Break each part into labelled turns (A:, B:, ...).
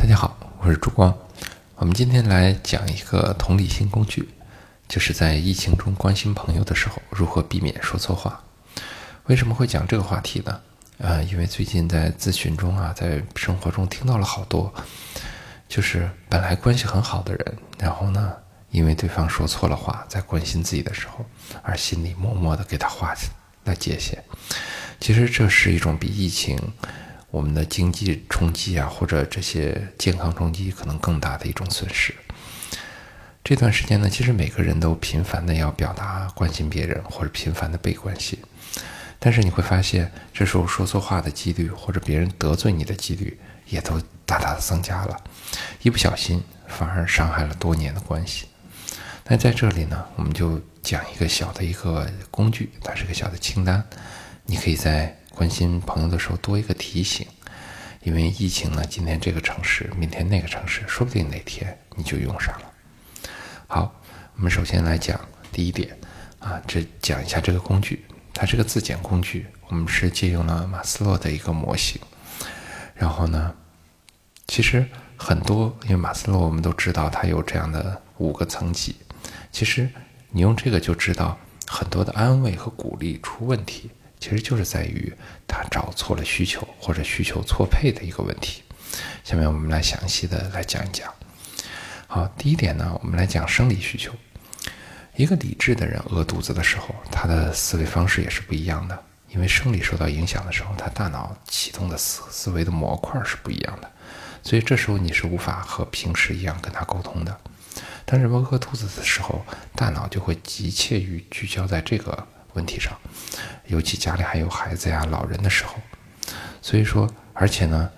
A: 大家好，我是朱光。我们今天来讲一个同理心工具，就是在疫情中关心朋友的时候，如何避免说错话。为什么会讲这个话题呢？呃，因为最近在咨询中啊，在生活中听到了好多，就是本来关系很好的人，然后呢，因为对方说错了话，在关心自己的时候，而心里默默的给他画了界限。其实这是一种比疫情。我们的经济冲击啊，或者这些健康冲击，可能更大的一种损失。这段时间呢，其实每个人都频繁的要表达关心别人，或者频繁的被关心。但是你会发现，这时候说错话的几率，或者别人得罪你的几率，也都大大的增加了。一不小心，反而伤害了多年的关系。那在这里呢，我们就讲一个小的一个工具，它是个小的清单，你可以在。关心朋友的时候多一个提醒，因为疫情呢，今天这个城市，明天那个城市，说不定哪天你就用上了。好，我们首先来讲第一点啊，这讲一下这个工具，它是个自检工具，我们是借用了马斯洛的一个模型。然后呢，其实很多，因为马斯洛我们都知道他有这样的五个层级，其实你用这个就知道很多的安慰和鼓励出问题。其实就是在于他找错了需求或者需求错配的一个问题。下面我们来详细的来讲一讲。好，第一点呢，我们来讲生理需求。一个理智的人饿肚子的时候，他的思维方式也是不一样的，因为生理受到影响的时候，他大脑启动的思思维的模块是不一样的，所以这时候你是无法和平时一样跟他沟通的。当人们饿肚子的时候，大脑就会急切于聚焦在这个。问题上，尤其家里还有孩子呀、老人的时候，所以说，而且呢，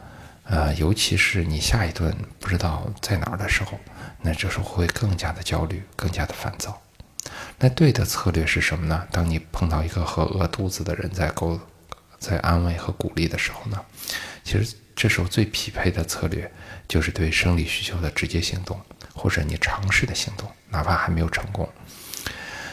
A: 呃，尤其是你下一顿不知道在哪儿的时候，那这时候会更加的焦虑，更加的烦躁。那对的策略是什么呢？当你碰到一个和饿肚子的人在沟、在安慰和鼓励的时候呢，其实这时候最匹配的策略就是对生理需求的直接行动，或者你尝试的行动，哪怕还没有成功，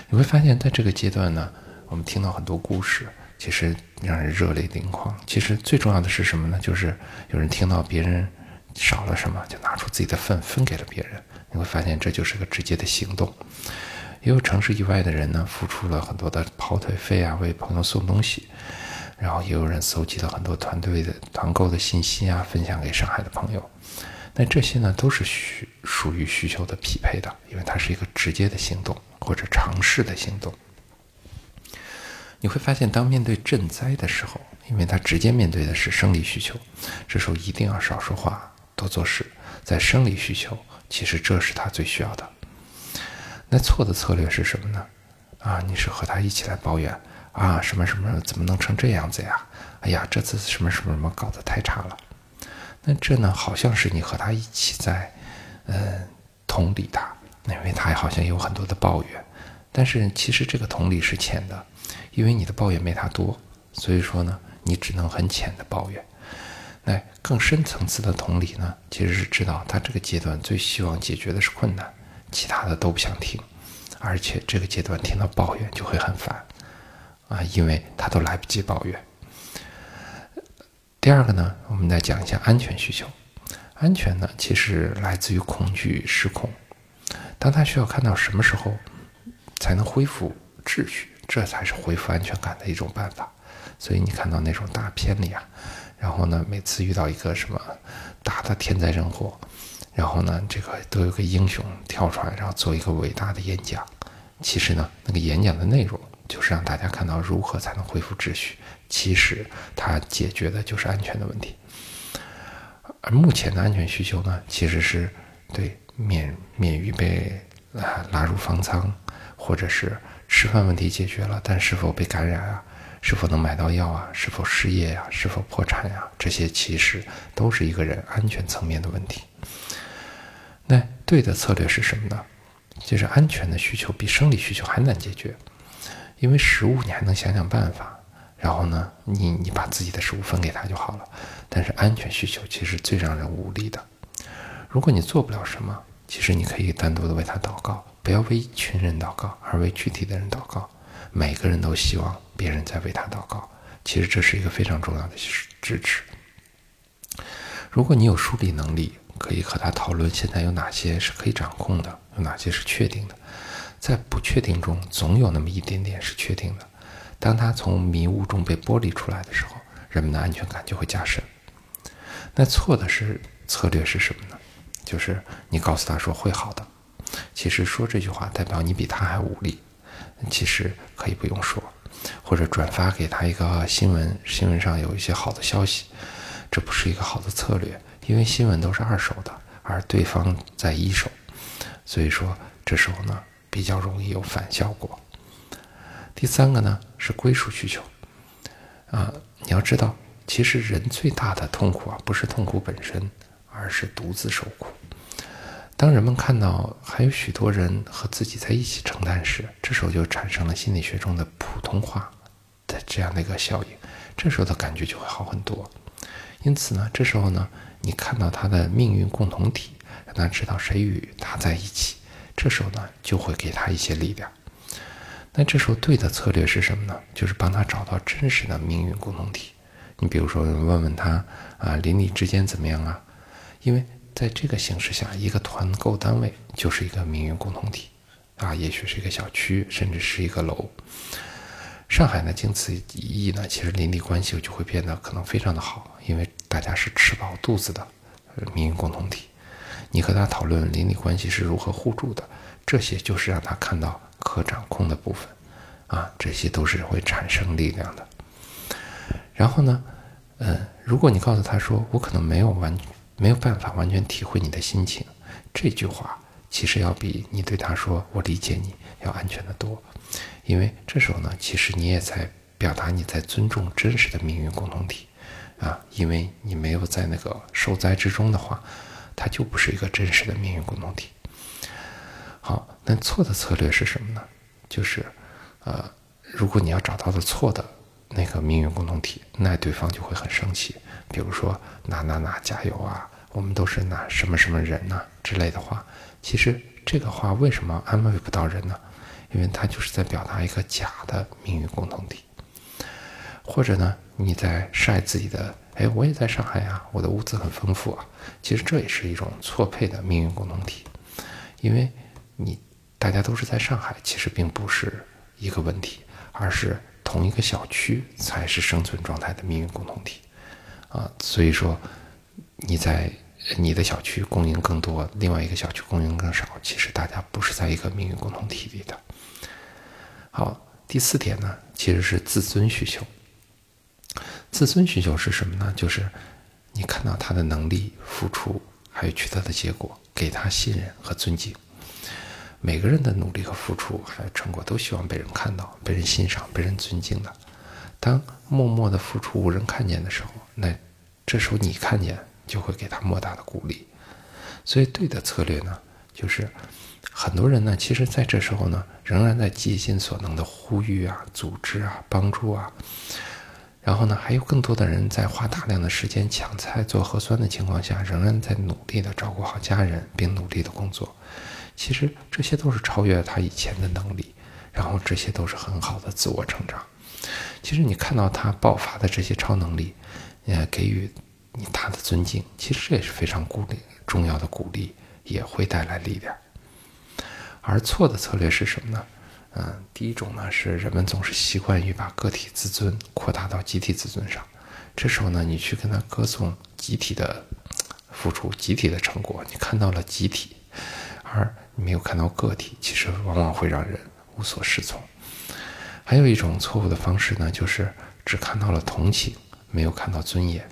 A: 你会发现在这个阶段呢。我们听到很多故事，其实让人热泪盈眶。其实最重要的是什么呢？就是有人听到别人少了什么，就拿出自己的份分给了别人。你会发现，这就是个直接的行动。也有城市以外的人呢，付出了很多的跑腿费啊，为朋友送东西。然后也有人搜集了很多团队的团购的信息啊，分享给上海的朋友。那这些呢，都是需属于需求的匹配的，因为它是一个直接的行动或者尝试的行动。你会发现，当面对赈灾的时候，因为他直接面对的是生理需求，这时候一定要少说话，多做事。在生理需求，其实这是他最需要的。那错的策略是什么呢？啊，你是和他一起来抱怨啊，什么什么怎么能成这样子呀？哎呀，这次什么什么什么搞得太差了。那这呢，好像是你和他一起在，呃，同理他，因为他好像有很多的抱怨，但是其实这个同理是浅的。因为你的抱怨没他多，所以说呢，你只能很浅的抱怨。那更深层次的同理呢，其实是知道他这个阶段最希望解决的是困难，其他的都不想听，而且这个阶段听到抱怨就会很烦啊，因为他都来不及抱怨。第二个呢，我们来讲一下安全需求。安全呢，其实来自于恐惧失控。当他需要看到什么时候才能恢复秩序？这才是恢复安全感的一种办法，所以你看到那种大片里啊，然后呢，每次遇到一个什么大的天灾人祸，然后呢，这个都有个英雄跳出来，然后做一个伟大的演讲。其实呢，那个演讲的内容就是让大家看到如何才能恢复秩序。其实它解决的就是安全的问题。而目前的安全需求呢，其实是对免免于被啊拉入方舱，或者是。吃饭问题解决了，但是否被感染啊？是否能买到药啊？是否失业呀？是否破产呀？这些其实都是一个人安全层面的问题。那对的策略是什么呢？就是安全的需求比生理需求还难解决，因为食物你还能想想办法，然后呢，你你把自己的食物分给他就好了。但是安全需求其实最让人无力的。如果你做不了什么，其实你可以单独的为他祷告。不要为一群人祷告，而为具体的人祷告。每个人都希望别人在为他祷告。其实这是一个非常重要的支持。如果你有梳理能力，可以和他讨论现在有哪些是可以掌控的，有哪些是确定的。在不确定中，总有那么一点点是确定的。当他从迷雾中被剥离出来的时候，人们的安全感就会加深。那错的是策略是什么呢？就是你告诉他说会好的，其实说这句话代表你比他还无力。其实可以不用说，或者转发给他一个新闻，新闻上有一些好的消息，这不是一个好的策略，因为新闻都是二手的，而对方在一手，所以说这时候呢比较容易有反效果。第三个呢是归属需求，啊，你要知道，其实人最大的痛苦啊不是痛苦本身，而是独自受苦。当人们看到还有许多人和自己在一起承担时，这时候就产生了心理学中的普通话的这样的一个效应，这时候的感觉就会好很多。因此呢，这时候呢，你看到他的命运共同体，让他知道谁与他在一起，这时候呢，就会给他一些力量。那这时候对的策略是什么呢？就是帮他找到真实的命运共同体。你比如说问问他啊，邻里之间怎么样啊？因为。在这个形势下，一个团购单位就是一个命运共同体，啊，也许是一个小区，甚至是一个楼。上海呢，经此一役呢，其实邻里关系就会变得可能非常的好，因为大家是吃饱肚子的命运共同体。你和他讨论邻里关系是如何互助的，这些就是让他看到可掌控的部分，啊，这些都是会产生力量的。然后呢，嗯，如果你告诉他说，我可能没有完全。没有办法完全体会你的心情，这句话其实要比你对他说“我理解你”要安全的多，因为这时候呢，其实你也在表达你在尊重真实的命运共同体，啊，因为你没有在那个受灾之中的话，它就不是一个真实的命运共同体。好，那错的策略是什么呢？就是，呃，如果你要找到的错的那个命运共同体，那对方就会很生气。比如说哪哪哪加油啊，我们都是哪什么什么人呐之类的话，其实这个话为什么安慰不到人呢？因为他就是在表达一个假的命运共同体。或者呢，你在晒自己的，哎，我也在上海呀，我的物资很丰富啊。其实这也是一种错配的命运共同体，因为你大家都是在上海，其实并不是一个问题，而是同一个小区才是生存状态的命运共同体。啊，所以说你在你的小区供应更多，另外一个小区供应更少，其实大家不是在一个命运共同体里的。好，第四点呢，其实是自尊需求。自尊需求是什么呢？就是你看到他的能力、付出，还有取得的结果，给他信任和尊敬。每个人的努力和付出还有成果，都希望被人看到、被人欣赏、被人尊敬的。当默默的付出无人看见的时候，那这时候你看见就会给他莫大的鼓励。所以对的策略呢，就是很多人呢，其实在这时候呢，仍然在竭尽所能的呼吁啊、组织啊、帮助啊。然后呢，还有更多的人在花大量的时间抢菜、做核酸的情况下，仍然在努力的照顾好家人，并努力的工作。其实这些都是超越了他以前的能力，然后这些都是很好的自我成长。其实你看到他爆发的这些超能力，呃，给予你他的尊敬，其实这也是非常鼓励重要的鼓励，也会带来力量。而错的策略是什么呢？嗯，第一种呢是人们总是习惯于把个体自尊扩大到集体自尊上，这时候呢，你去跟他歌颂集体的付出、集体的成果，你看到了集体，而你没有看到个体，其实往往会让人无所适从。还有一种错误的方式呢，就是只看到了同情，没有看到尊严。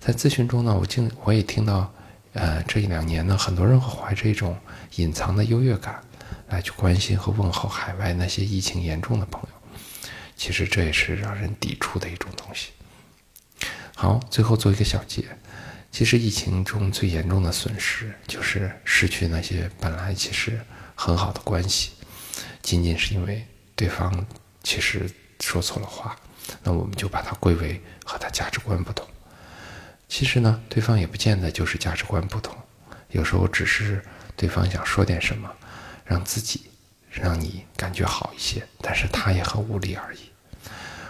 A: 在咨询中呢，我经我也听到，呃，这一两年呢，很多人会怀着一种隐藏的优越感，来去关心和问候海外那些疫情严重的朋友。其实这也是让人抵触的一种东西。好，最后做一个小结。其实疫情中最严重的损失，就是失去那些本来其实很好的关系，仅仅是因为对方。其实说错了话，那我们就把它归为和他价值观不同。其实呢，对方也不见得就是价值观不同，有时候只是对方想说点什么，让自己让你感觉好一些，但是他也很无力而已。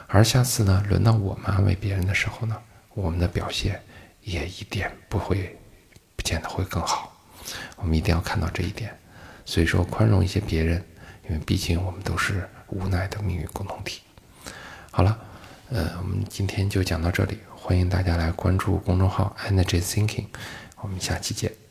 A: 而下次呢，轮到我们安慰别人的时候呢，我们的表现也一点不会不见得会更好。我们一定要看到这一点。所以说，宽容一些别人，因为毕竟我们都是无奈的命运共同体。好了，呃，我们今天就讲到这里，欢迎大家来关注公众号 Energy Thinking，我们下期见。